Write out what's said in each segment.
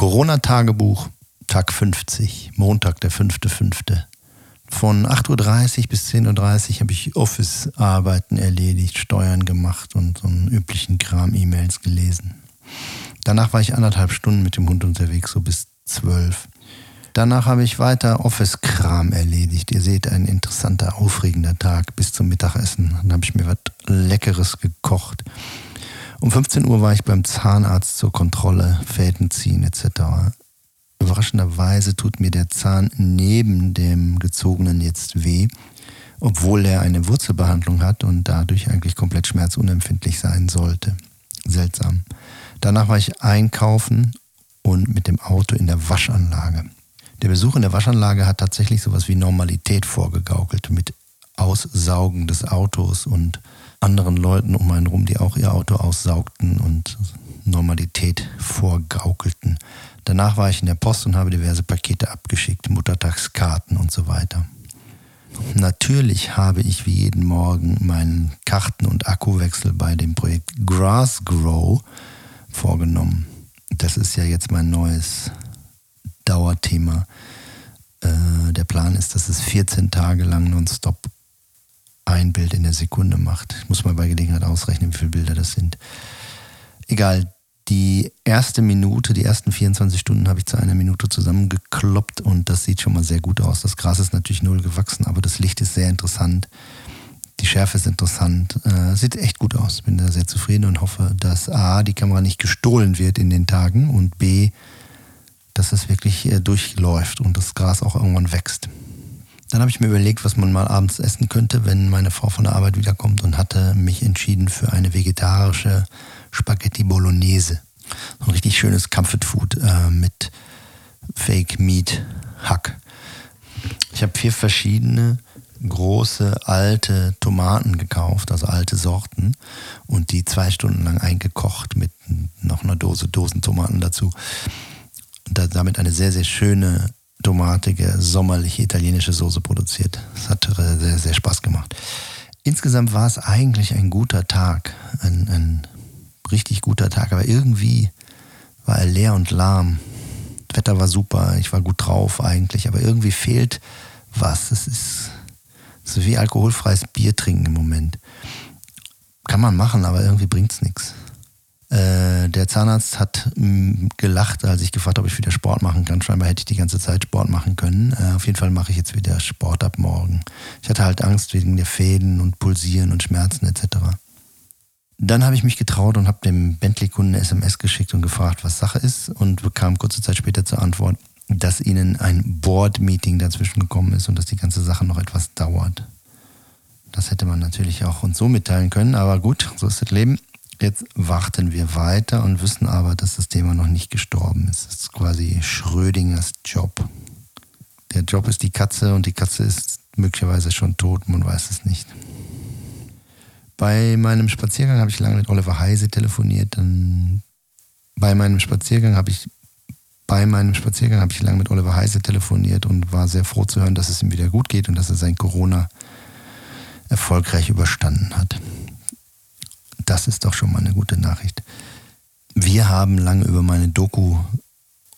Corona-Tagebuch, Tag 50, Montag, der 5.5. Von 8.30 Uhr bis 10.30 Uhr habe ich Office-Arbeiten erledigt, Steuern gemacht und so einen üblichen Kram, E-Mails gelesen. Danach war ich anderthalb Stunden mit dem Hund unterwegs, so bis 12. Danach habe ich weiter Office-Kram erledigt. Ihr seht, ein interessanter, aufregender Tag bis zum Mittagessen. Dann habe ich mir was Leckeres gekocht. Um 15 Uhr war ich beim Zahnarzt zur Kontrolle, Fäden ziehen etc. Überraschenderweise tut mir der Zahn neben dem gezogenen jetzt weh, obwohl er eine Wurzelbehandlung hat und dadurch eigentlich komplett schmerzunempfindlich sein sollte. Seltsam. Danach war ich einkaufen und mit dem Auto in der Waschanlage. Der Besuch in der Waschanlage hat tatsächlich sowas wie Normalität vorgegaukelt mit Aussaugen des Autos und anderen Leuten um einen rum, die auch ihr Auto aussaugten und Normalität vorgaukelten. Danach war ich in der Post und habe diverse Pakete abgeschickt, Muttertagskarten und so weiter. Natürlich habe ich wie jeden Morgen meinen Karten- und Akkuwechsel bei dem Projekt Grass Grow vorgenommen. Das ist ja jetzt mein neues Dauerthema. Äh, der Plan ist, dass es 14 Tage lang nonstop ein Bild in der Sekunde macht. Ich muss mal bei Gelegenheit ausrechnen, wie viele Bilder das sind. Egal, die erste Minute, die ersten 24 Stunden habe ich zu einer Minute zusammengekloppt und das sieht schon mal sehr gut aus. Das Gras ist natürlich null gewachsen, aber das Licht ist sehr interessant. Die Schärfe ist interessant. Äh, sieht echt gut aus. Bin da sehr zufrieden und hoffe, dass A, die Kamera nicht gestohlen wird in den Tagen und B, dass es wirklich äh, durchläuft und das Gras auch irgendwann wächst. Dann habe ich mir überlegt, was man mal abends essen könnte, wenn meine Frau von der Arbeit wiederkommt und hatte mich entschieden für eine vegetarische Spaghetti Bolognese. So ein richtig schönes Comfort Food äh, mit Fake Meat Hack. Ich habe vier verschiedene große alte Tomaten gekauft, also alte Sorten, und die zwei Stunden lang eingekocht mit noch einer Dose Dosentomaten dazu. Und damit eine sehr, sehr schöne tomatige, sommerliche italienische Soße produziert. Das hat sehr, sehr Spaß gemacht. Insgesamt war es eigentlich ein guter Tag, ein, ein richtig guter Tag, aber irgendwie war er leer und lahm. Das Wetter war super, ich war gut drauf eigentlich, aber irgendwie fehlt was. Es ist so wie alkoholfreies Bier trinken im Moment. Kann man machen, aber irgendwie bringt es nichts. Äh, der Zahnarzt hat mm, gelacht, als ich gefragt habe, ob ich wieder Sport machen kann. Scheinbar hätte ich die ganze Zeit Sport machen können. Äh, auf jeden Fall mache ich jetzt wieder Sport ab morgen. Ich hatte halt Angst wegen der Fäden und Pulsieren und Schmerzen etc. Dann habe ich mich getraut und habe dem Bentley-Kunden SMS geschickt und gefragt, was Sache ist und bekam kurze Zeit später zur Antwort, dass ihnen ein Board-Meeting dazwischen gekommen ist und dass die ganze Sache noch etwas dauert. Das hätte man natürlich auch uns so mitteilen können, aber gut, so ist das Leben. Jetzt warten wir weiter und wissen aber, dass das Thema noch nicht gestorben ist. Es ist quasi Schrödingers Job. Der Job ist die Katze und die Katze ist möglicherweise schon tot, man weiß es nicht. Bei meinem Spaziergang habe ich lange mit Oliver Heise telefoniert. Dann bei meinem Spaziergang habe ich bei meinem Spaziergang habe ich lange mit Oliver Heise telefoniert und war sehr froh zu hören, dass es ihm wieder gut geht und dass er sein Corona erfolgreich überstanden hat. Das ist doch schon mal eine gute Nachricht. Wir haben lange über meine Doku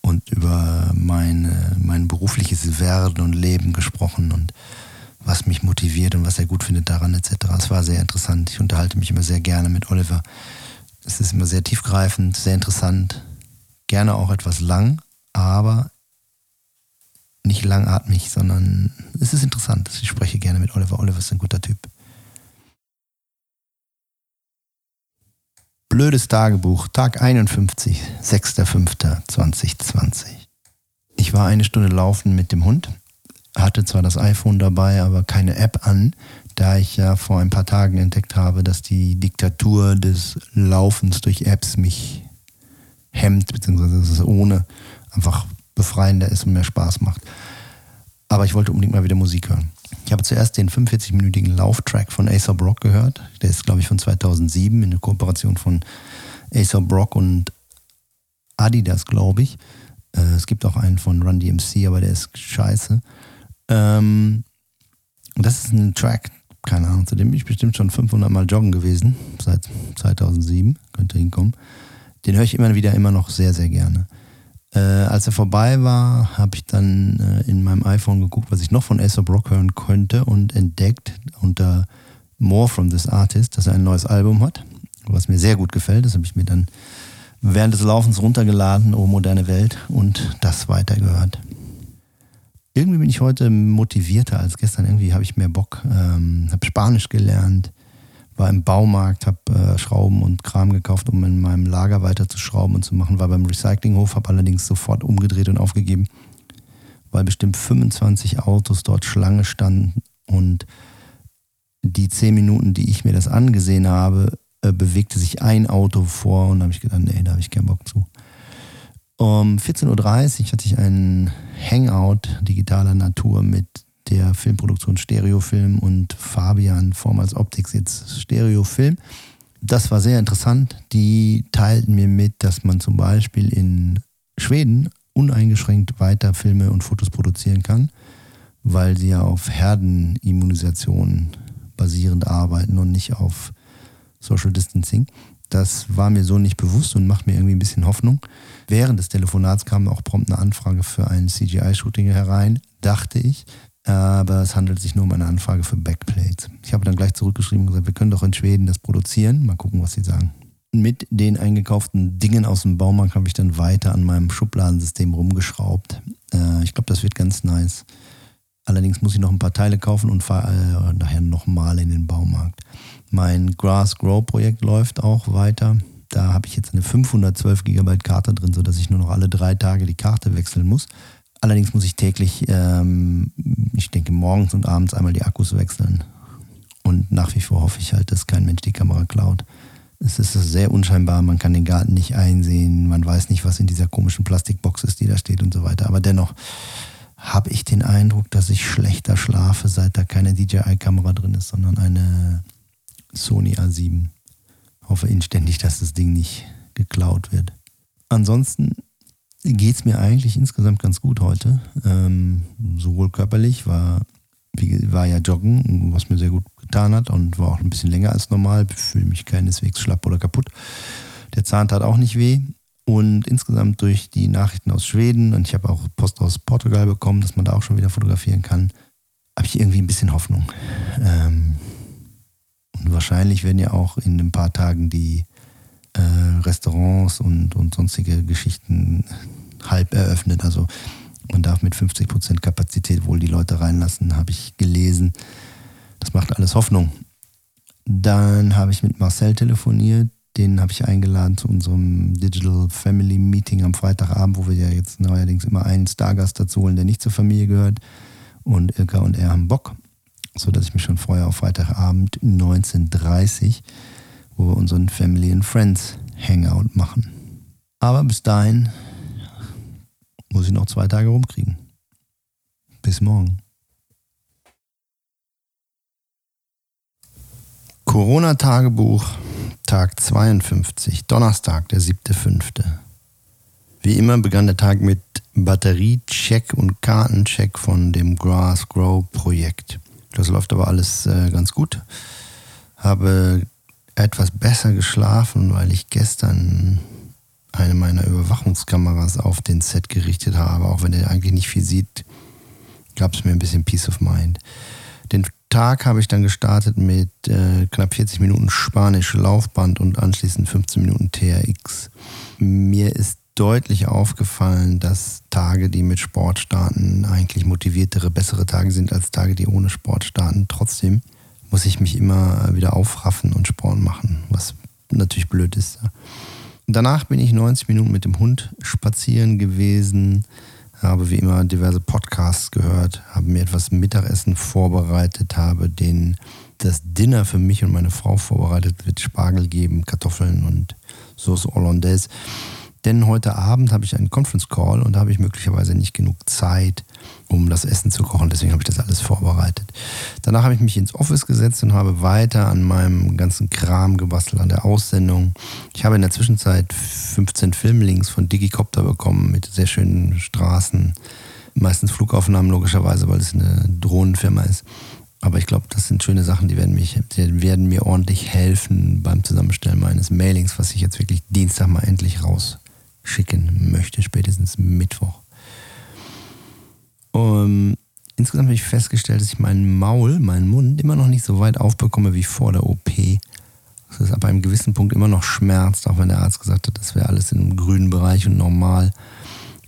und über meine, mein berufliches Werden und Leben gesprochen und was mich motiviert und was er gut findet daran etc. Es war sehr interessant. Ich unterhalte mich immer sehr gerne mit Oliver. Es ist immer sehr tiefgreifend, sehr interessant, gerne auch etwas lang, aber nicht langatmig, sondern es ist interessant. Ich spreche gerne mit Oliver. Oliver ist ein guter Typ. Blödes Tagebuch, Tag 51, 6.5.2020. Ich war eine Stunde laufen mit dem Hund, hatte zwar das iPhone dabei, aber keine App an, da ich ja vor ein paar Tagen entdeckt habe, dass die Diktatur des Laufens durch Apps mich hemmt, beziehungsweise dass es ohne einfach befreiender ist und mehr Spaß macht. Aber ich wollte unbedingt mal wieder Musik hören. Ich habe zuerst den 45-minütigen Lauftrack von Acer Brock gehört. Der ist, glaube ich, von 2007 in der Kooperation von Acer Brock und Adidas, glaube ich. Äh, es gibt auch einen von Run DMC, aber der ist scheiße. Ähm, das ist ein Track, keine Ahnung, zu dem bin ich bestimmt schon 500 Mal joggen gewesen, seit 2007, könnte hinkommen. Den höre ich immer wieder, immer noch sehr, sehr gerne. Äh, als er vorbei war, habe ich dann äh, in meinem iPhone geguckt, was ich noch von Aesop Rock hören könnte und entdeckt unter More from this Artist, dass er ein neues Album hat, was mir sehr gut gefällt. Das habe ich mir dann während des Laufens runtergeladen, Oh moderne Welt, und das weitergehört. Irgendwie bin ich heute motivierter als gestern. Irgendwie habe ich mehr Bock. Ähm, habe Spanisch gelernt, war im Baumarkt, habe äh, Schrauben und Kram gekauft, um in meinem Lager weiter zu schrauben und zu machen. War beim Recyclinghof, habe allerdings sofort umgedreht und aufgegeben, weil bestimmt 25 Autos dort Schlange standen und die 10 Minuten, die ich mir das angesehen habe, äh, bewegte sich ein Auto vor und da habe ich gedacht, nee, da habe ich keinen Bock zu. Um 14.30 Uhr hatte ich einen Hangout digitaler Natur mit der Filmproduktion Stereofilm und Fabian, vormals Optics, jetzt Stereofilm. Das war sehr interessant. Die teilten mir mit, dass man zum Beispiel in Schweden uneingeschränkt weiter Filme und Fotos produzieren kann, weil sie ja auf Herdenimmunisation basierend arbeiten und nicht auf Social Distancing. Das war mir so nicht bewusst und macht mir irgendwie ein bisschen Hoffnung. Während des Telefonats kam auch prompt eine Anfrage für ein CGI-Shooting herein, dachte ich. Aber es handelt sich nur um eine Anfrage für Backplates. Ich habe dann gleich zurückgeschrieben und gesagt, wir können doch in Schweden das produzieren. Mal gucken, was sie sagen. Mit den eingekauften Dingen aus dem Baumarkt habe ich dann weiter an meinem Schubladensystem rumgeschraubt. Äh, ich glaube, das wird ganz nice. Allerdings muss ich noch ein paar Teile kaufen und fahre äh, nachher nochmal in den Baumarkt. Mein Grass Grow Projekt läuft auch weiter. Da habe ich jetzt eine 512 GB Karte drin, sodass ich nur noch alle drei Tage die Karte wechseln muss. Allerdings muss ich täglich, ähm, ich denke morgens und abends einmal die Akkus wechseln. Und nach wie vor hoffe ich halt, dass kein Mensch die Kamera klaut. Es ist sehr unscheinbar, man kann den Garten nicht einsehen, man weiß nicht, was in dieser komischen Plastikbox ist, die da steht und so weiter. Aber dennoch habe ich den Eindruck, dass ich schlechter schlafe, seit da keine DJI-Kamera drin ist, sondern eine Sony A7. Hoffe inständig, dass das Ding nicht geklaut wird. Ansonsten geht es mir eigentlich insgesamt ganz gut heute. Ähm, sowohl körperlich, war, war ja joggen, was mir sehr gut getan hat und war auch ein bisschen länger als normal. Fühle mich keineswegs schlapp oder kaputt. Der Zahn tat auch nicht weh. Und insgesamt durch die Nachrichten aus Schweden und ich habe auch Post aus Portugal bekommen, dass man da auch schon wieder fotografieren kann, habe ich irgendwie ein bisschen Hoffnung. Ähm, und wahrscheinlich werden ja auch in ein paar Tagen die äh, Restaurants und, und sonstige Geschichten halb eröffnet. Also man darf mit 50% Kapazität wohl die Leute reinlassen, habe ich gelesen. Das macht alles Hoffnung. Dann habe ich mit Marcel telefoniert. Den habe ich eingeladen zu unserem Digital Family Meeting am Freitagabend, wo wir ja jetzt neuerdings immer einen Stargast dazu holen, der nicht zur Familie gehört. Und Ilka und er haben Bock so dass ich mich schon vorher auf Freitagabend 19.30 wo wir unseren Family and Friends Hangout machen. Aber bis dahin muss ich noch zwei Tage rumkriegen. Bis morgen. Corona-Tagebuch, Tag 52, Donnerstag, der 7.5. Wie immer begann der Tag mit Batteriecheck und Kartencheck von dem Grass Grow Projekt. Das läuft aber alles äh, ganz gut. Habe etwas besser geschlafen, weil ich gestern eine meiner Überwachungskameras auf den Set gerichtet habe. Auch wenn er eigentlich nicht viel sieht, gab es mir ein bisschen Peace of Mind. Den Tag habe ich dann gestartet mit äh, knapp 40 Minuten Spanisch Laufband und anschließend 15 Minuten TRX. Mir ist deutlich aufgefallen, dass Tage, die mit Sport starten, eigentlich motiviertere, bessere Tage sind als Tage, die ohne Sport starten. Trotzdem muss ich mich immer wieder aufraffen und Sport machen, was natürlich blöd ist. Danach bin ich 90 Minuten mit dem Hund spazieren gewesen, habe wie immer diverse Podcasts gehört, habe mir etwas Mittagessen vorbereitet, habe den, das Dinner für mich und meine Frau vorbereitet, wird Spargel geben, Kartoffeln und Sauce Hollandaise. Denn heute Abend habe ich einen Conference Call und da habe ich möglicherweise nicht genug Zeit, um das Essen zu kochen. Deswegen habe ich das alles vorbereitet. Danach habe ich mich ins Office gesetzt und habe weiter an meinem ganzen Kram gebastelt, an der Aussendung. Ich habe in der Zwischenzeit 15 Filmlinks von Digicopter bekommen mit sehr schönen Straßen. Meistens Flugaufnahmen logischerweise, weil es eine Drohnenfirma ist. Aber ich glaube, das sind schöne Sachen, die werden, mich, die werden mir ordentlich helfen beim Zusammenstellen meines Mailings, was ich jetzt wirklich Dienstag mal endlich raus schicken möchte, spätestens Mittwoch. Um, insgesamt habe ich festgestellt, dass ich meinen Maul, meinen Mund immer noch nicht so weit aufbekomme wie vor der OP. Dass es ab einem gewissen Punkt immer noch schmerzt, auch wenn der Arzt gesagt hat, das wäre alles im grünen Bereich und normal.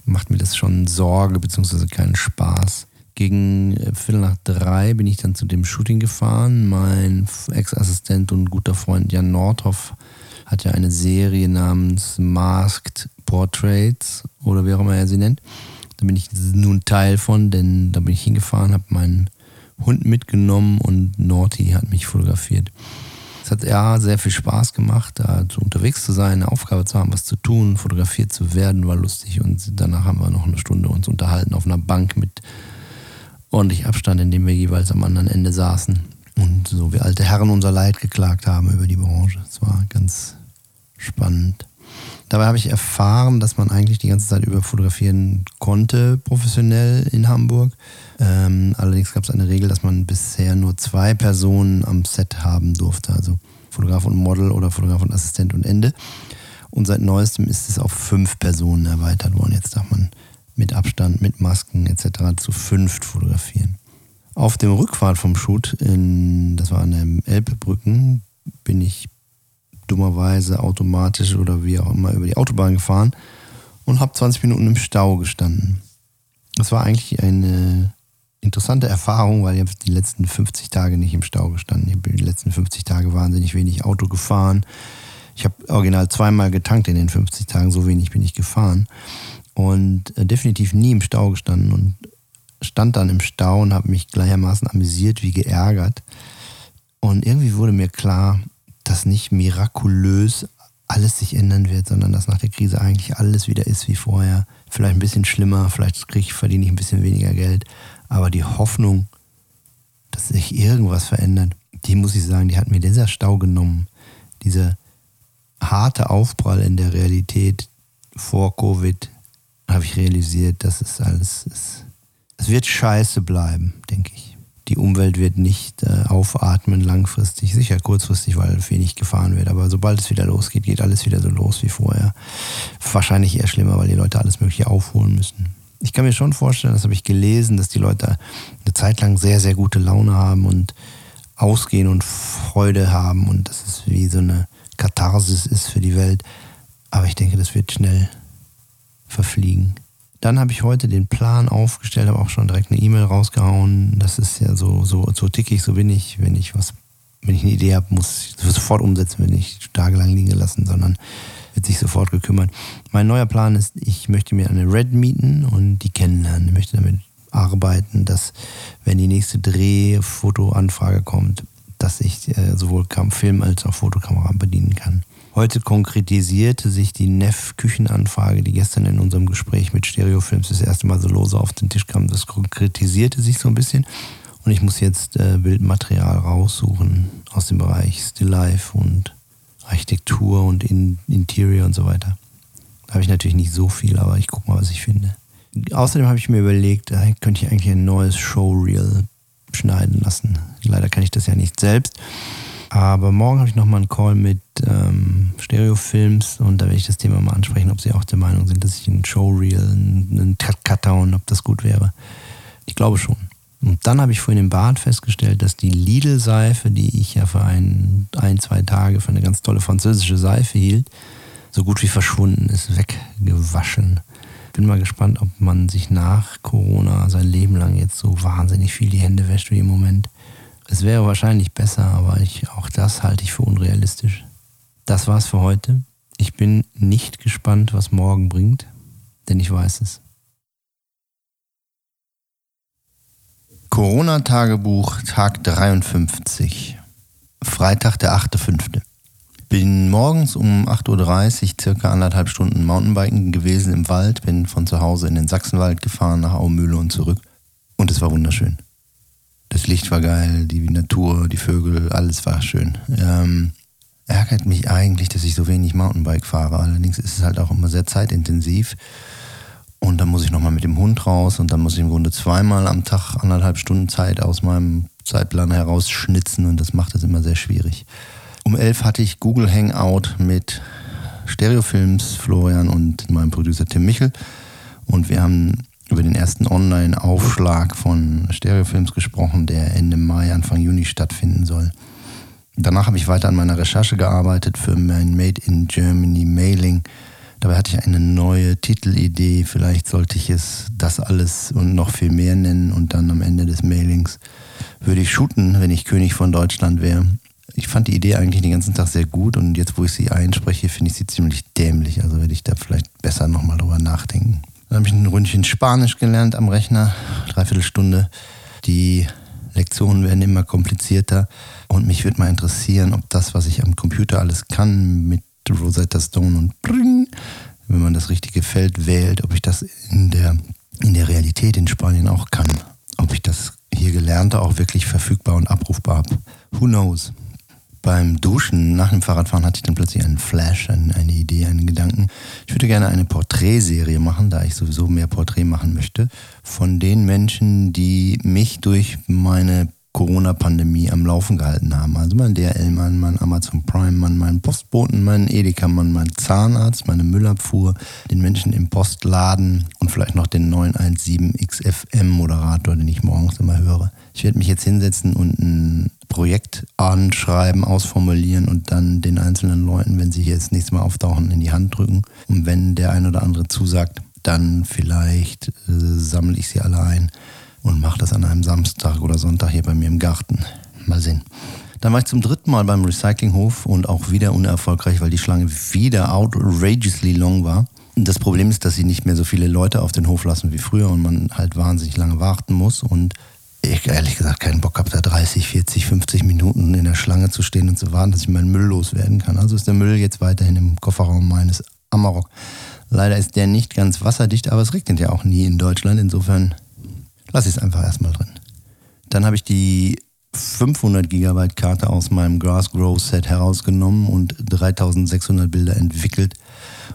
Macht mir das schon Sorge bzw. keinen Spaß. Gegen äh, Viertel nach drei bin ich dann zu dem Shooting gefahren. Mein Ex-Assistent und guter Freund Jan Nordhoff hat ja eine Serie namens Masked Portraits oder wie auch immer er sie nennt. Da bin ich nun Teil von, denn da bin ich hingefahren, habe meinen Hund mitgenommen und Norty hat mich fotografiert. Es hat ja sehr viel Spaß gemacht, da unterwegs zu sein, eine Aufgabe zu haben, was zu tun, fotografiert zu werden, war lustig und danach haben wir noch eine Stunde uns unterhalten auf einer Bank mit ordentlich Abstand, in dem wir jeweils am anderen Ende saßen und so wie alte Herren unser Leid geklagt haben über die Branche. Es war ganz spannend. Dabei habe ich erfahren, dass man eigentlich die ganze Zeit über fotografieren konnte, professionell in Hamburg. Ähm, allerdings gab es eine Regel, dass man bisher nur zwei Personen am Set haben durfte, also Fotograf und Model oder Fotograf und Assistent und Ende. Und seit neuestem ist es auf fünf Personen erweitert worden. Jetzt darf man mit Abstand, mit Masken etc. zu fünft fotografieren. Auf dem Rückfahrt vom Shoot, in, das war an den Elbbrücken, bin ich dummerweise automatisch oder wie auch immer über die Autobahn gefahren und habe 20 Minuten im Stau gestanden. Das war eigentlich eine interessante Erfahrung, weil ich habe die letzten 50 Tage nicht im Stau gestanden. Ich habe die letzten 50 Tage wahnsinnig wenig Auto gefahren. Ich habe original zweimal getankt in den 50 Tagen, so wenig bin ich gefahren und äh, definitiv nie im Stau gestanden und stand dann im Stau und habe mich gleichermaßen amüsiert wie geärgert. Und irgendwie wurde mir klar, dass nicht mirakulös alles sich ändern wird, sondern dass nach der Krise eigentlich alles wieder ist wie vorher. Vielleicht ein bisschen schlimmer, vielleicht kriege verdiene ich ein bisschen weniger Geld. Aber die Hoffnung, dass sich irgendwas verändert, die muss ich sagen, die hat mir dieser Stau genommen. Dieser harte Aufprall in der Realität vor Covid, habe ich realisiert, dass es alles ist. Es wird scheiße bleiben, denke ich. Die Umwelt wird nicht äh, aufatmen langfristig, sicher kurzfristig, weil wenig gefahren wird. Aber sobald es wieder losgeht, geht alles wieder so los wie vorher. Wahrscheinlich eher schlimmer, weil die Leute alles Mögliche aufholen müssen. Ich kann mir schon vorstellen, das habe ich gelesen, dass die Leute eine Zeit lang sehr, sehr gute Laune haben und ausgehen und Freude haben und dass es wie so eine Katharsis ist für die Welt. Aber ich denke, das wird schnell verfliegen. Dann habe ich heute den Plan aufgestellt, habe auch schon direkt eine E-Mail rausgehauen. Das ist ja so, so, so tickig, so bin ich. Wenn ich was, wenn ich eine Idee habe, muss ich sofort umsetzen, wenn ich tagelang liegen lassen, sondern wird sich sofort gekümmert. Mein neuer Plan ist, ich möchte mir eine Red mieten und die kennenlernen. Ich möchte damit arbeiten, dass wenn die nächste Drehfotoanfrage kommt, dass ich äh, sowohl Film als auch Fotokamera bedienen kann. Heute konkretisierte sich die NEF-Küchenanfrage, die gestern in unserem Gespräch mit Stereofilms das erste Mal so lose auf den Tisch kam. Das konkretisierte sich so ein bisschen. Und ich muss jetzt äh, Bildmaterial raussuchen aus dem Bereich Still Life und Architektur und in Interior und so weiter. Da habe ich natürlich nicht so viel, aber ich gucke mal, was ich finde. Außerdem habe ich mir überlegt, da könnte ich eigentlich ein neues Showreel schneiden lassen. Leider kann ich das ja nicht selbst. Aber morgen habe ich nochmal einen Call mit ähm, Stereofilms und da werde ich das Thema mal ansprechen, ob sie auch der Meinung sind, dass ich einen Showreel, einen Cut-Cutter ob das gut wäre. Ich glaube schon. Und dann habe ich vorhin im Bad festgestellt, dass die Lidl-Seife, die ich ja für ein, ein, zwei Tage für eine ganz tolle französische Seife hielt, so gut wie verschwunden ist, weggewaschen. Bin mal gespannt, ob man sich nach Corona sein Leben lang jetzt so wahnsinnig viel die Hände wäscht wie im Moment. Es wäre wahrscheinlich besser, aber ich, auch das halte ich für unrealistisch. Das war's für heute. Ich bin nicht gespannt, was morgen bringt, denn ich weiß es. Corona-Tagebuch, Tag 53. Freitag, der 8.5. Bin morgens um 8.30 Uhr circa anderthalb Stunden Mountainbiken gewesen im Wald, bin von zu Hause in den Sachsenwald gefahren, nach Aumühle und zurück. Und es war wunderschön. Das Licht war geil, die Natur, die Vögel, alles war schön. Ähm, ärgert mich eigentlich, dass ich so wenig Mountainbike fahre. Allerdings ist es halt auch immer sehr zeitintensiv. Und dann muss ich nochmal mit dem Hund raus und dann muss ich im Grunde zweimal am Tag anderthalb Stunden Zeit aus meinem Zeitplan herausschnitzen und das macht es immer sehr schwierig. Um elf hatte ich Google Hangout mit Stereofilms, Florian und meinem Producer Tim Michel. Und wir haben über den ersten Online-Aufschlag von Stereofilms gesprochen, der Ende Mai, Anfang Juni stattfinden soll. Danach habe ich weiter an meiner Recherche gearbeitet für mein Made in Germany Mailing. Dabei hatte ich eine neue Titelidee. Vielleicht sollte ich es das alles und noch viel mehr nennen und dann am Ende des Mailings würde ich shooten, wenn ich König von Deutschland wäre. Ich fand die Idee eigentlich den ganzen Tag sehr gut und jetzt, wo ich sie einspreche, finde ich sie ziemlich dämlich. Also werde ich da vielleicht besser nochmal drüber nachdenken. Dann habe ich ein Ründchen Spanisch gelernt am Rechner, dreiviertel Stunde. Die Lektionen werden immer komplizierter und mich würde mal interessieren, ob das, was ich am Computer alles kann mit Rosetta Stone und Bring, wenn man das richtige Feld wählt, ob ich das in der, in der Realität in Spanien auch kann. Ob ich das hier Gelernte auch wirklich verfügbar und abrufbar habe. Who knows? Beim Duschen nach dem Fahrradfahren hatte ich dann plötzlich einen Flash, eine Idee, einen Gedanken. Ich würde gerne eine Porträtserie machen, da ich sowieso mehr Porträt machen möchte, von den Menschen, die mich durch meine Corona-Pandemie am Laufen gehalten haben. Also mein DRL-Mann, mein Amazon Prime-Mann, mein Postboten, mein Edeka-Mann, mein Zahnarzt, meine Müllabfuhr, den Menschen im Postladen und vielleicht noch den 917 XFM-Moderator, den ich morgens immer höre. Ich werde mich jetzt hinsetzen und ein Projekt anschreiben, ausformulieren und dann den einzelnen Leuten, wenn sie hier das nächste Mal auftauchen, in die Hand drücken. Und wenn der ein oder andere zusagt, dann vielleicht äh, sammle ich sie alle ein und mache das an einem Samstag oder Sonntag hier bei mir im Garten. Mal sehen. Dann war ich zum dritten Mal beim Recyclinghof und auch wieder unerfolgreich, weil die Schlange wieder outrageously long war. Das Problem ist, dass sie nicht mehr so viele Leute auf den Hof lassen wie früher und man halt wahnsinnig lange warten muss. Und ich ehrlich gesagt keinen Bock habe, da 30, 40, 50 Minuten in der Schlange zu stehen und zu warten, dass ich meinen Müll loswerden kann. Also ist der Müll jetzt weiterhin im Kofferraum meines Amarok. Leider ist der nicht ganz wasserdicht, aber es regnet ja auch nie in Deutschland. Insofern lasse ich es einfach erstmal drin. Dann habe ich die 500 Gigabyte Karte aus meinem Grass Grow Set herausgenommen und 3600 Bilder entwickelt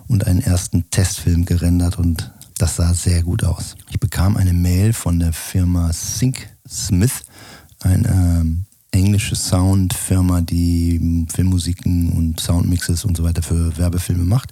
und einen ersten Testfilm gerendert und das sah sehr gut aus. Ich bekam eine Mail von der Firma Sync Smith, eine ähm, englische Soundfirma, die Filmmusiken und Soundmixes und so weiter für Werbefilme macht.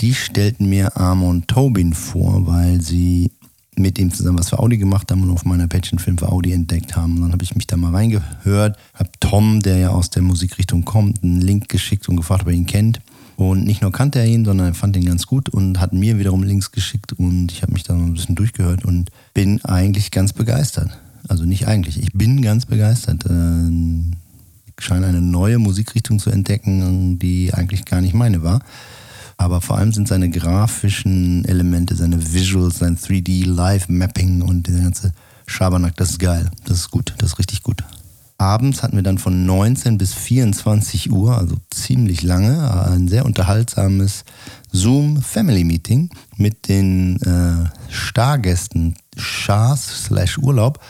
Die stellten mir Amon Tobin vor, weil sie mit ihm zusammen was für Audi gemacht haben und auf meiner Page einen Film für Audi entdeckt haben. Und dann habe ich mich da mal reingehört, habe Tom, der ja aus der Musikrichtung kommt, einen Link geschickt und gefragt, ob er ihn kennt. Und nicht nur kannte er ihn, sondern er fand ihn ganz gut und hat mir wiederum Links geschickt und ich habe mich da mal ein bisschen durchgehört und bin eigentlich ganz begeistert. Also nicht eigentlich, ich bin ganz begeistert. Ich scheine eine neue Musikrichtung zu entdecken, die eigentlich gar nicht meine war. Aber vor allem sind seine grafischen Elemente, seine Visuals, sein 3D-Live-Mapping und der ganze Schabernack, das ist geil. Das ist gut, das ist richtig gut. Abends hatten wir dann von 19 bis 24 Uhr, also ziemlich lange, ein sehr unterhaltsames Zoom Family Meeting mit den äh, Stargästen Schars slash Urlaub,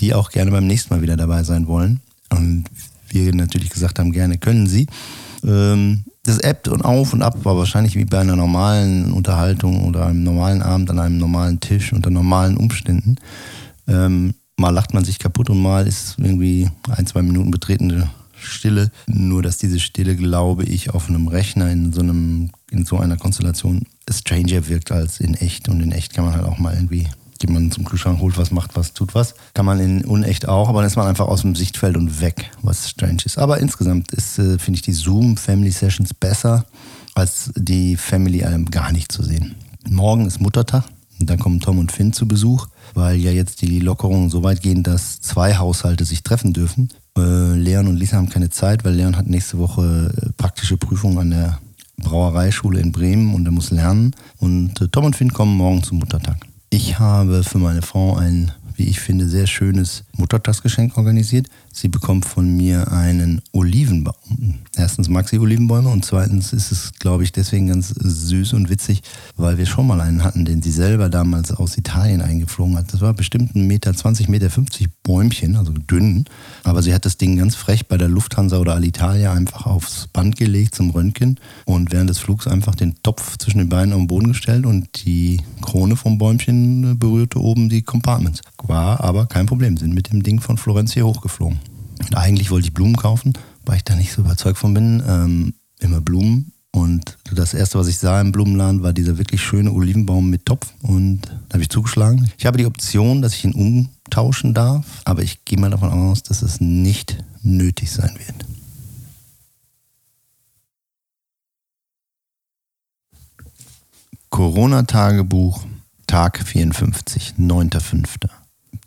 die auch gerne beim nächsten Mal wieder dabei sein wollen. Und wir natürlich gesagt haben, gerne können sie. Ähm, das ebbt und auf und ab war wahrscheinlich wie bei einer normalen Unterhaltung oder einem normalen Abend an einem normalen Tisch unter normalen Umständen. Ähm, mal lacht man sich kaputt und mal ist irgendwie ein, zwei Minuten betretende Stille. Nur, dass diese Stille, glaube ich, auf einem Rechner in so, einem, in so einer Konstellation stranger wirkt als in echt. Und in echt kann man halt auch mal irgendwie geht man zum Kühlschrank, holt was, macht was, tut was. Kann man in unecht auch, aber dann ist man einfach aus dem Sichtfeld und weg, was strange ist. Aber insgesamt ist, äh, finde ich, die Zoom Family Sessions besser, als die Family einem gar nicht zu sehen. Morgen ist Muttertag. Und dann kommen Tom und Finn zu Besuch, weil ja jetzt die Lockerungen so weit gehen, dass zwei Haushalte sich treffen dürfen. Äh, Leon und Lisa haben keine Zeit, weil Leon hat nächste Woche äh, praktische Prüfungen an der Brauereischule in Bremen und er muss lernen. Und äh, Tom und Finn kommen morgen zum Muttertag. Ich habe für meine Frau ein, wie ich finde, sehr schönes Muttertagsgeschenk organisiert. Sie bekommt von mir einen Olivenbaum. Erstens mag sie Olivenbäume und zweitens ist es, glaube ich, deswegen ganz süß und witzig, weil wir schon mal einen hatten, den sie selber damals aus Italien eingeflogen hat. Das war bestimmt ein Meter 20, Meter 50 Bäumchen, also dünn. Aber sie hat das Ding ganz frech bei der Lufthansa oder Alitalia einfach aufs Band gelegt zum Röntgen und während des Flugs einfach den Topf zwischen den Beinen auf den Boden gestellt und die Krone vom Bäumchen berührte oben die Compartments. War aber kein Problem, sind mit dem Ding von Florenz hier hochgeflogen. Und eigentlich wollte ich Blumen kaufen, weil ich da nicht so überzeugt von bin. Ähm, immer Blumen Und das erste, was ich sah im Blumenladen, war dieser wirklich schöne Olivenbaum mit Topf. Und da habe ich zugeschlagen. Ich habe die Option, dass ich ihn umtauschen darf, aber ich gehe mal davon aus, dass es nicht nötig sein wird. Corona-Tagebuch, Tag 54, 9.5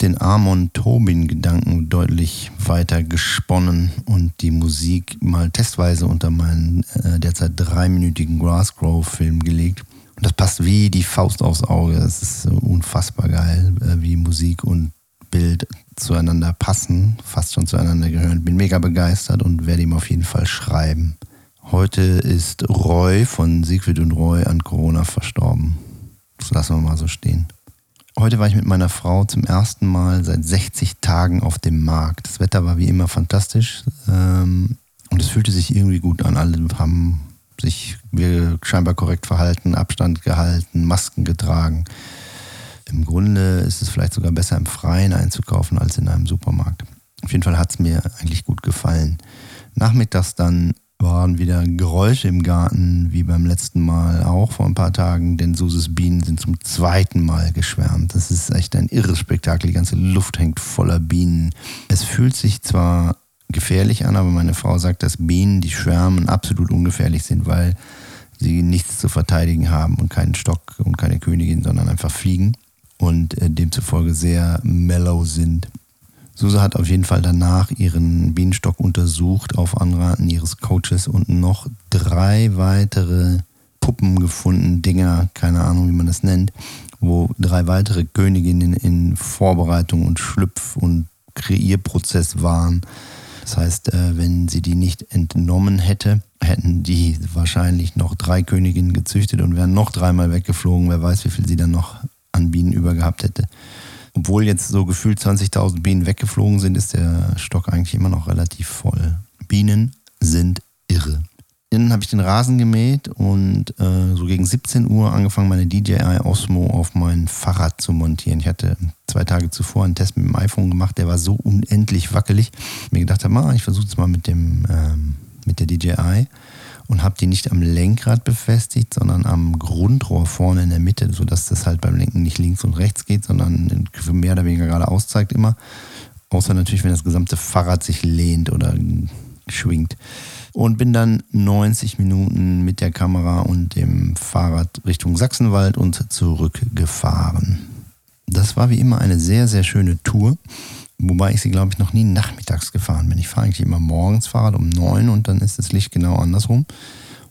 den Amon-Tobin-Gedanken deutlich weiter gesponnen und die Musik mal testweise unter meinen äh, derzeit dreiminütigen Grassgrove-Film gelegt. Und das passt wie die Faust aufs Auge. Es ist unfassbar geil, äh, wie Musik und Bild zueinander passen, fast schon zueinander gehören. Bin mega begeistert und werde ihm auf jeden Fall schreiben. Heute ist Roy von Siegfried und Roy an Corona verstorben. Das lassen wir mal so stehen. Heute war ich mit meiner Frau zum ersten Mal seit 60 Tagen auf dem Markt. Das Wetter war wie immer fantastisch ähm, und es fühlte sich irgendwie gut an. Alle haben sich scheinbar korrekt verhalten, Abstand gehalten, Masken getragen. Im Grunde ist es vielleicht sogar besser im Freien einzukaufen als in einem Supermarkt. Auf jeden Fall hat es mir eigentlich gut gefallen. Nachmittags dann waren wieder Geräusche im Garten, wie beim letzten Mal auch vor ein paar Tagen, denn Suses Bienen sind zum zweiten Mal geschwärmt. Das ist echt ein irres Spektakel. Die ganze Luft hängt voller Bienen. Es fühlt sich zwar gefährlich an, aber meine Frau sagt, dass Bienen, die schwärmen, absolut ungefährlich sind, weil sie nichts zu verteidigen haben und keinen Stock und keine Königin, sondern einfach fliegen und äh, demzufolge sehr mellow sind. Suse hat auf jeden Fall danach ihren Bienenstock untersucht auf Anraten ihres Coaches und noch drei weitere Puppen gefunden, Dinger, keine Ahnung, wie man das nennt, wo drei weitere Königinnen in Vorbereitung und Schlüpf- und Kreierprozess waren. Das heißt, äh, wenn sie die nicht entnommen hätte, hätten die wahrscheinlich noch drei Königinnen gezüchtet und wären noch dreimal weggeflogen. Wer weiß, wie viel sie dann noch an Bienen übergehabt hätte obwohl jetzt so gefühlt 20.000 Bienen weggeflogen sind, ist der Stock eigentlich immer noch relativ voll. Bienen sind irre. Dann habe ich den Rasen gemäht und äh, so gegen 17 Uhr angefangen, meine DJI Osmo auf mein Fahrrad zu montieren. Ich hatte zwei Tage zuvor einen Test mit dem iPhone gemacht, der war so unendlich wackelig. Ich mir gedacht habe, ah, ich versuche es mal mit, dem, ähm, mit der DJI und habe die nicht am Lenkrad befestigt, sondern am Grundrohr vorne in der Mitte, sodass das halt beim Lenken nicht links und rechts geht, sondern mehr oder weniger geradeaus zeigt immer. Außer natürlich, wenn das gesamte Fahrrad sich lehnt oder schwingt. Und bin dann 90 Minuten mit der Kamera und dem Fahrrad Richtung Sachsenwald und zurückgefahren. Das war wie immer eine sehr, sehr schöne Tour. Wobei ich sie, glaube ich, noch nie nachmittags gefahren bin. Ich fahre eigentlich immer morgens Fahrrad um neun und dann ist das Licht genau andersrum.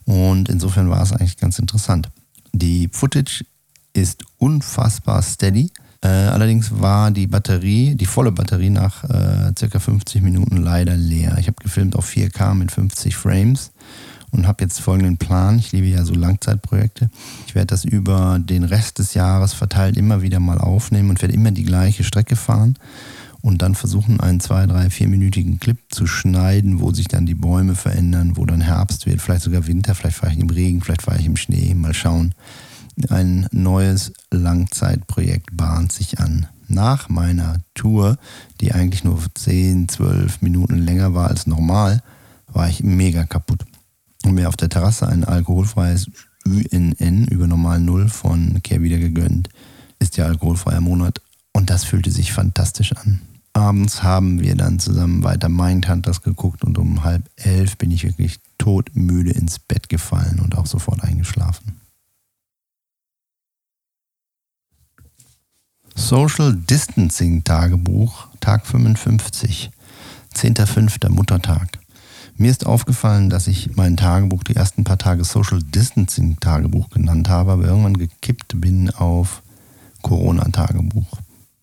Und insofern war es eigentlich ganz interessant. Die Footage ist unfassbar steady. Äh, allerdings war die Batterie, die volle Batterie nach äh, circa 50 Minuten leider leer. Ich habe gefilmt auf 4K mit 50 Frames und habe jetzt folgenden Plan. Ich liebe ja so Langzeitprojekte. Ich werde das über den Rest des Jahres verteilt immer wieder mal aufnehmen und werde immer die gleiche Strecke fahren und dann versuchen, einen zwei, drei, vierminütigen Clip zu schneiden, wo sich dann die Bäume verändern, wo dann Herbst wird, vielleicht sogar Winter, vielleicht fahre ich im Regen, vielleicht fahre ich im Schnee, mal schauen. Ein neues Langzeitprojekt bahnt sich an. Nach meiner Tour, die eigentlich nur 10, 12 Minuten länger war als normal, war ich mega kaputt. Und mir auf der Terrasse ein alkoholfreies UNN über normal Null von Care wieder gegönnt. Ist ja alkoholfreier Monat und das fühlte sich fantastisch an. Abends haben wir dann zusammen weiter Mindhunters geguckt und um halb elf bin ich wirklich todmüde ins Bett gefallen und auch sofort eingeschlafen. Social Distancing Tagebuch, Tag 55, 10.05. Muttertag. Mir ist aufgefallen, dass ich mein Tagebuch die ersten paar Tage Social Distancing Tagebuch genannt habe, aber irgendwann gekippt bin auf Corona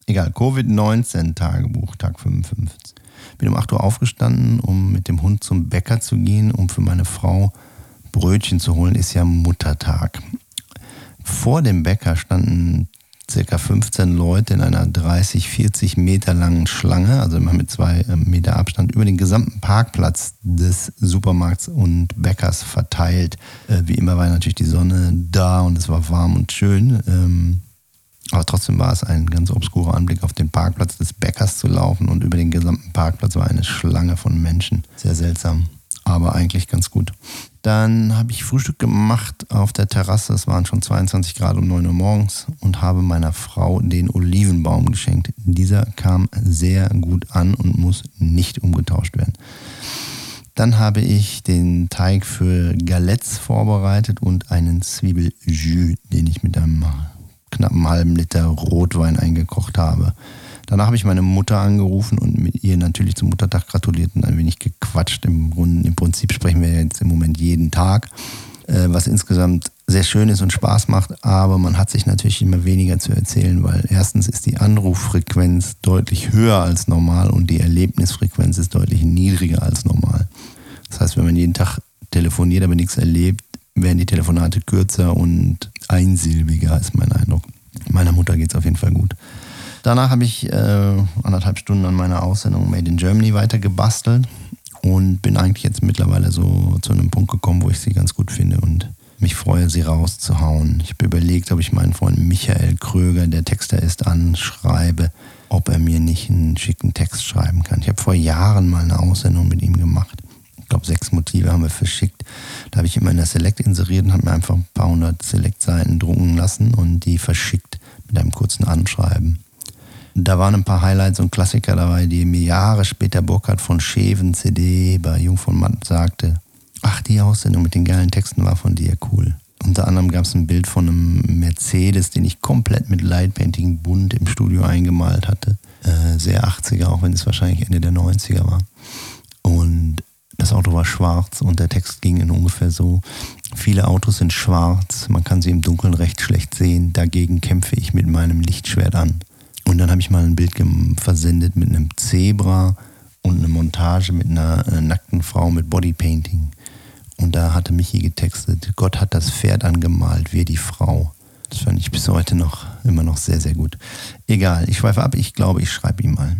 Tagebuch. Egal, Covid-19-Tagebuch, Tag 55. Bin um 8 Uhr aufgestanden, um mit dem Hund zum Bäcker zu gehen, um für meine Frau Brötchen zu holen. Ist ja Muttertag. Vor dem Bäcker standen circa 15 Leute in einer 30, 40 Meter langen Schlange, also immer mit zwei äh, Meter Abstand, über den gesamten Parkplatz des Supermarkts und Bäckers verteilt. Äh, wie immer war natürlich die Sonne da und es war warm und schön. Aber trotzdem war es ein ganz obskurer Anblick auf den Parkplatz des Bäckers zu laufen und über den gesamten Parkplatz war eine Schlange von Menschen. Sehr seltsam. aber eigentlich ganz gut. Dann habe ich Frühstück gemacht auf der Terrasse. Es waren schon 22 Grad um 9 Uhr morgens und habe meiner Frau den Olivenbaum geschenkt. Dieser kam sehr gut an und muss nicht umgetauscht werden. Dann habe ich den Teig für Galettes vorbereitet und einen Zwiebeljus, den ich mit einem knappen halben Liter Rotwein eingekocht habe. Danach habe ich meine Mutter angerufen und mit ihr natürlich zum Muttertag gratuliert und ein wenig gequatscht. Im, Grunde, im Prinzip sprechen wir jetzt im Moment jeden Tag, äh, was insgesamt sehr schön ist und Spaß macht, aber man hat sich natürlich immer weniger zu erzählen, weil erstens ist die Anruffrequenz deutlich höher als normal und die Erlebnisfrequenz ist deutlich niedriger als normal. Das heißt, wenn man jeden Tag telefoniert, aber nichts erlebt, werden die Telefonate kürzer und einsilbiger, ist mein Eindruck. Meiner Mutter geht es auf jeden Fall gut. Danach habe ich äh, anderthalb Stunden an meiner Aussendung Made in Germany weiter gebastelt und bin eigentlich jetzt mittlerweile so zu einem Punkt gekommen, wo ich sie ganz gut finde und mich freue, sie rauszuhauen. Ich habe überlegt, ob ich meinen Freund Michael Kröger, der Texter ist, anschreibe, ob er mir nicht einen schicken Text schreiben kann. Ich habe vor Jahren mal eine Aussendung mit ihm gemacht. Ich glaube, sechs Motive haben wir verschickt. Da habe ich immer in der Select inseriert und habe mir einfach ein paar hundert Select-Seiten drucken lassen und die verschickt mit einem kurzen Anschreiben. Da waren ein paar Highlights und Klassiker dabei, die mir Jahre später Burkhard von Scheven CD bei Jung von Matt sagte. Ach, die Aussendung mit den geilen Texten war von dir cool. Unter anderem gab es ein Bild von einem Mercedes, den ich komplett mit Lightpainting bunt im Studio eingemalt hatte. Äh, sehr 80er, auch wenn es wahrscheinlich Ende der 90er war. Das Auto war schwarz und der Text ging in ungefähr so. Viele Autos sind schwarz, man kann sie im Dunkeln recht schlecht sehen, dagegen kämpfe ich mit meinem Lichtschwert an. Und dann habe ich mal ein Bild versendet mit einem Zebra und eine Montage mit einer äh, nackten Frau mit Bodypainting. Und da hatte Michi getextet, Gott hat das Pferd angemalt, wir die Frau. Das fand ich bis heute noch immer noch sehr, sehr gut. Egal, ich schweife ab, ich glaube, ich schreibe ihm mal.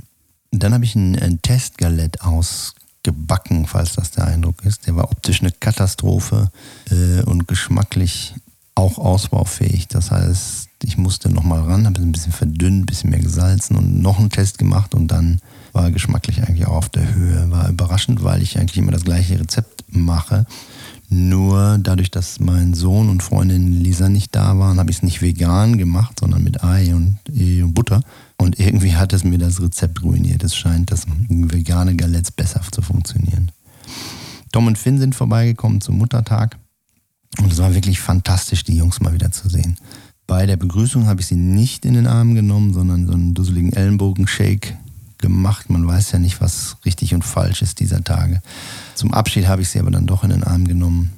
Dann habe ich ein, ein Testgalett ausgebacken, falls das der Eindruck ist. Der war optisch eine Katastrophe äh, und geschmacklich auch ausbaufähig. Das heißt, ich musste nochmal ran, habe es ein bisschen verdünnt, ein bisschen mehr gesalzen und noch einen Test gemacht und dann war geschmacklich eigentlich auch auf der Höhe. War überraschend, weil ich eigentlich immer das gleiche Rezept mache. Nur dadurch, dass mein Sohn und Freundin Lisa nicht da waren, habe ich es nicht vegan gemacht, sondern mit Ei und, e und Butter. Und irgendwie hat es mir das Rezept ruiniert. Es scheint, dass vegane Galettes besser zu funktionieren. Tom und Finn sind vorbeigekommen zum Muttertag. Und es war wirklich fantastisch, die Jungs mal wieder zu sehen. Bei der Begrüßung habe ich sie nicht in den Arm genommen, sondern so einen dusseligen Ellenbogenshake gemacht. Man weiß ja nicht, was richtig und falsch ist dieser Tage. Zum Abschied habe ich sie aber dann doch in den Arm genommen.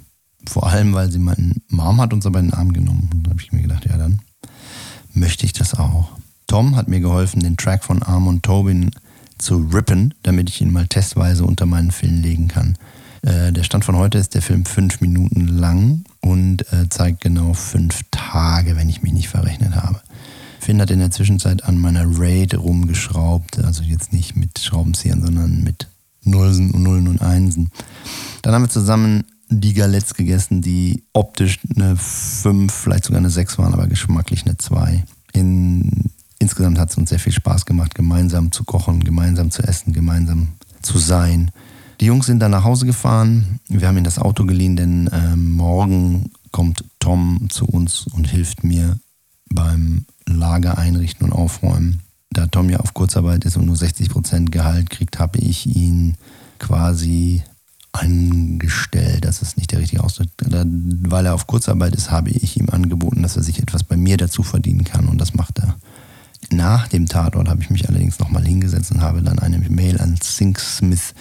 Vor allem, weil sie meinen Mom hat uns aber in den Arm genommen. Und da habe ich mir gedacht, ja, dann möchte ich das auch. Tom hat mir geholfen, den Track von Armon Tobin zu rippen, damit ich ihn mal testweise unter meinen Film legen kann. Äh, der Stand von heute ist der Film fünf Minuten lang und äh, zeigt genau fünf Tage, wenn ich mich nicht verrechnet habe. Finn hat in der Zwischenzeit an meiner Raid rumgeschraubt, also jetzt nicht mit Schraubenziehern, sondern mit Nullen und Nullen und Einsen. Dann haben wir zusammen die Galettes gegessen, die optisch eine 5, vielleicht sogar eine 6 waren, aber geschmacklich eine 2. In, insgesamt hat es uns sehr viel Spaß gemacht, gemeinsam zu kochen, gemeinsam zu essen, gemeinsam zu sein. Die Jungs sind dann nach Hause gefahren. Wir haben ihnen das Auto geliehen, denn äh, morgen kommt Tom zu uns und hilft mir beim Lager einrichten und aufräumen. Da Tom ja auf Kurzarbeit ist und nur 60 Prozent Gehalt kriegt, habe ich ihn quasi angestellt. Das ist nicht der richtige Ausdruck. Weil er auf Kurzarbeit ist, habe ich ihm angeboten, dass er sich etwas bei mir dazu verdienen kann und das macht er. Nach dem Tatort habe ich mich allerdings nochmal hingesetzt und habe dann eine Mail an Sink Smith,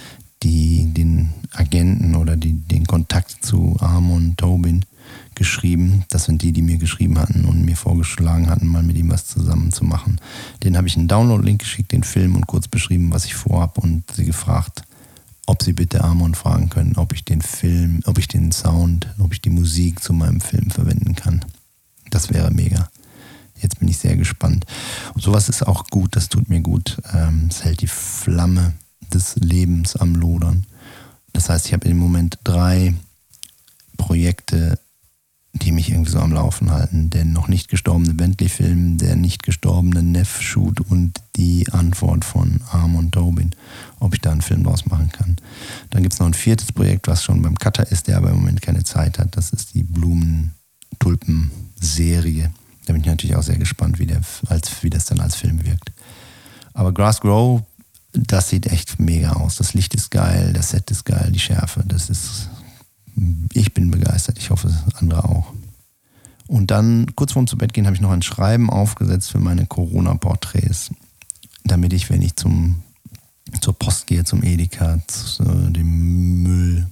die den Agenten oder die, den Kontakt zu Amon Tobin geschrieben. Das sind die, die mir geschrieben hatten und mir vorgeschlagen hatten, mal mit ihm was zusammen zu machen. Den habe ich einen Download-Link geschickt, den Film und kurz beschrieben, was ich vorhab und sie gefragt, ob sie bitte Amon fragen können, ob ich den Film, ob ich den Sound, ob ich die Musik zu meinem Film verwenden kann. Das wäre mega. Jetzt bin ich sehr gespannt. Und sowas ist auch gut, das tut mir gut. Ähm, es hält die Flamme des Lebens am Lodern. Das heißt, ich habe im Moment drei Projekte, die mich irgendwie so am Laufen halten. Der noch nicht gestorbene Bentley-Film, der nicht gestorbene Neff-Shoot und die Antwort von Armand Tobin, ob ich da einen Film draus machen kann. Dann gibt es noch ein viertes Projekt, was schon beim Cutter ist, der aber im Moment keine Zeit hat. Das ist die Blumen-Tulpen-Serie. Da bin ich natürlich auch sehr gespannt, wie, der, als, wie das dann als Film wirkt. Aber Grass Grow, das sieht echt mega aus. Das Licht ist geil, das Set ist geil, die Schärfe, das ist ich bin begeistert. Ich hoffe, andere auch. Und dann, kurz vorm zu Bett gehen, habe ich noch ein Schreiben aufgesetzt für meine Corona-Porträts, damit ich, wenn ich zum, zur Post gehe, zum Edeka, zu dem Müll,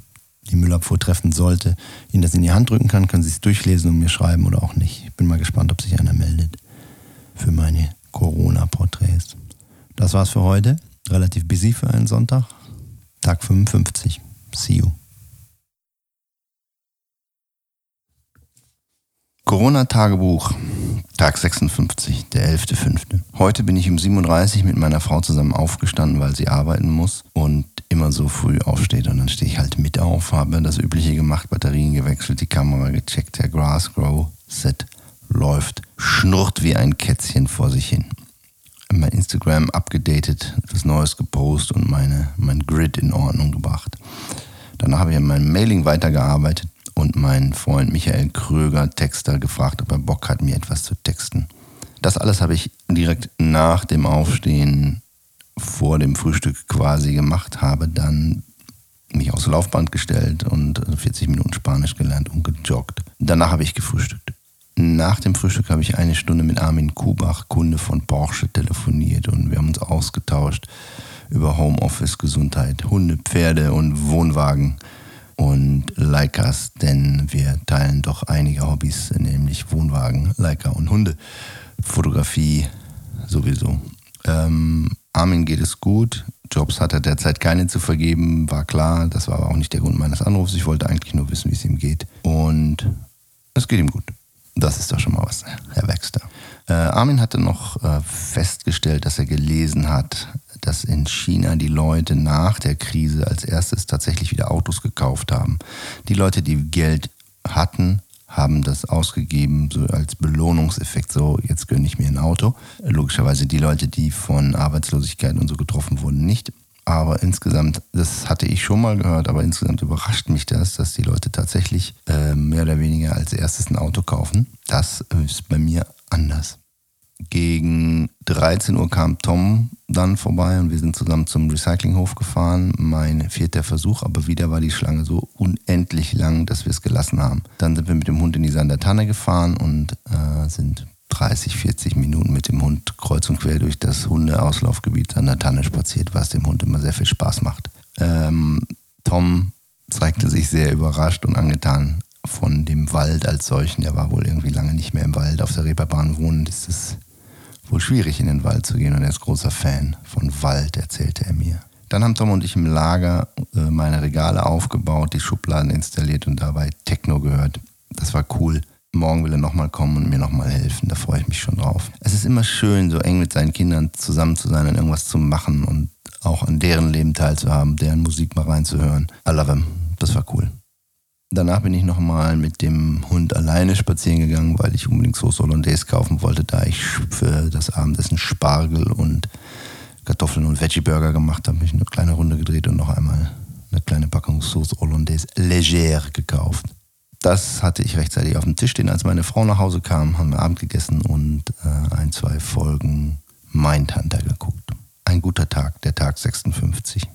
die Müllabfuhr treffen sollte, Ihnen das in die Hand drücken kann, können Sie es durchlesen und mir schreiben oder auch nicht. Ich bin mal gespannt, ob sich einer meldet für meine Corona-Porträts. Das war's für heute. Relativ busy für einen Sonntag. Tag 55. See you. Corona-Tagebuch, Tag 56, der 11.05. Heute bin ich um 37 mit meiner Frau zusammen aufgestanden, weil sie arbeiten muss und immer so früh aufsteht. Und dann stehe ich halt mit auf, habe das Übliche gemacht, Batterien gewechselt, die Kamera gecheckt, der Grass Grow Set läuft, schnurrt wie ein Kätzchen vor sich hin. Mein Instagram abgedatet, etwas Neues gepostet und meine, mein Grid in Ordnung gebracht. Danach habe ich an meinem Mailing weitergearbeitet und mein Freund Michael Kröger, Texter, gefragt, ob er Bock hat, mir etwas zu texten. Das alles habe ich direkt nach dem Aufstehen vor dem Frühstück quasi gemacht, habe dann mich aufs Laufband gestellt und 40 Minuten Spanisch gelernt und gejoggt. Danach habe ich gefrühstückt. Nach dem Frühstück habe ich eine Stunde mit Armin Kubach, Kunde von Porsche, telefoniert und wir haben uns ausgetauscht über Homeoffice, Gesundheit, Hunde, Pferde und Wohnwagen und Leicas, denn wir teilen doch einige Hobbys, nämlich Wohnwagen, Leica und Hunde. Fotografie sowieso. Ähm, Armin geht es gut. Jobs hat er derzeit keine zu vergeben, war klar. Das war aber auch nicht der Grund meines Anrufs. Ich wollte eigentlich nur wissen, wie es ihm geht. Und es geht ihm gut. Das ist doch schon mal was, Herr Wexter. Äh, Armin hatte noch äh, festgestellt, dass er gelesen hat, dass in China die Leute nach der Krise als erstes tatsächlich wieder Autos gekauft haben. Die Leute, die Geld hatten, haben das ausgegeben, so als Belohnungseffekt, so jetzt gönne ich mir ein Auto. Logischerweise die Leute, die von Arbeitslosigkeit und so getroffen wurden, nicht. Aber insgesamt, das hatte ich schon mal gehört, aber insgesamt überrascht mich das, dass die Leute tatsächlich äh, mehr oder weniger als erstes ein Auto kaufen. Das ist bei mir anders. Gegen 13 Uhr kam Tom dann vorbei und wir sind zusammen zum Recyclinghof gefahren. Mein vierter Versuch, aber wieder war die Schlange so unendlich lang, dass wir es gelassen haben. Dann sind wir mit dem Hund in die Sandertanne gefahren und äh, sind 30, 40 Minuten mit dem Hund kreuz und quer durch das Hundeauslaufgebiet an der Tanne spaziert, was dem Hund immer sehr viel Spaß macht. Ähm, Tom zeigte sich sehr überrascht und angetan von dem Wald als solchen. Er war wohl irgendwie lange nicht mehr im Wald. Auf der Reeperbahn wohnend ist es wohl schwierig, in den Wald zu gehen und er ist großer Fan von Wald, erzählte er mir. Dann haben Tom und ich im Lager äh, meine Regale aufgebaut, die Schubladen installiert und dabei Techno gehört. Das war cool. Morgen will er nochmal kommen und mir nochmal helfen. Da freue ich mich schon drauf. Es ist immer schön, so eng mit seinen Kindern zusammen zu sein und irgendwas zu machen und auch an deren Leben teilzuhaben, deren Musik mal reinzuhören. I love him. Das war cool. Danach bin ich nochmal mit dem Hund alleine spazieren gegangen, weil ich unbedingt Sauce Hollandaise kaufen wollte, da ich für das Abendessen Spargel und Kartoffeln und Veggie-Burger gemacht habe. Ich eine kleine Runde gedreht und noch einmal eine kleine Packung Sauce Hollandaise légère gekauft. Das hatte ich rechtzeitig auf dem Tisch stehen, als meine Frau nach Hause kam, haben wir Abend gegessen und äh, ein, zwei Folgen Mindhunter geguckt. Ein guter Tag, der Tag 56.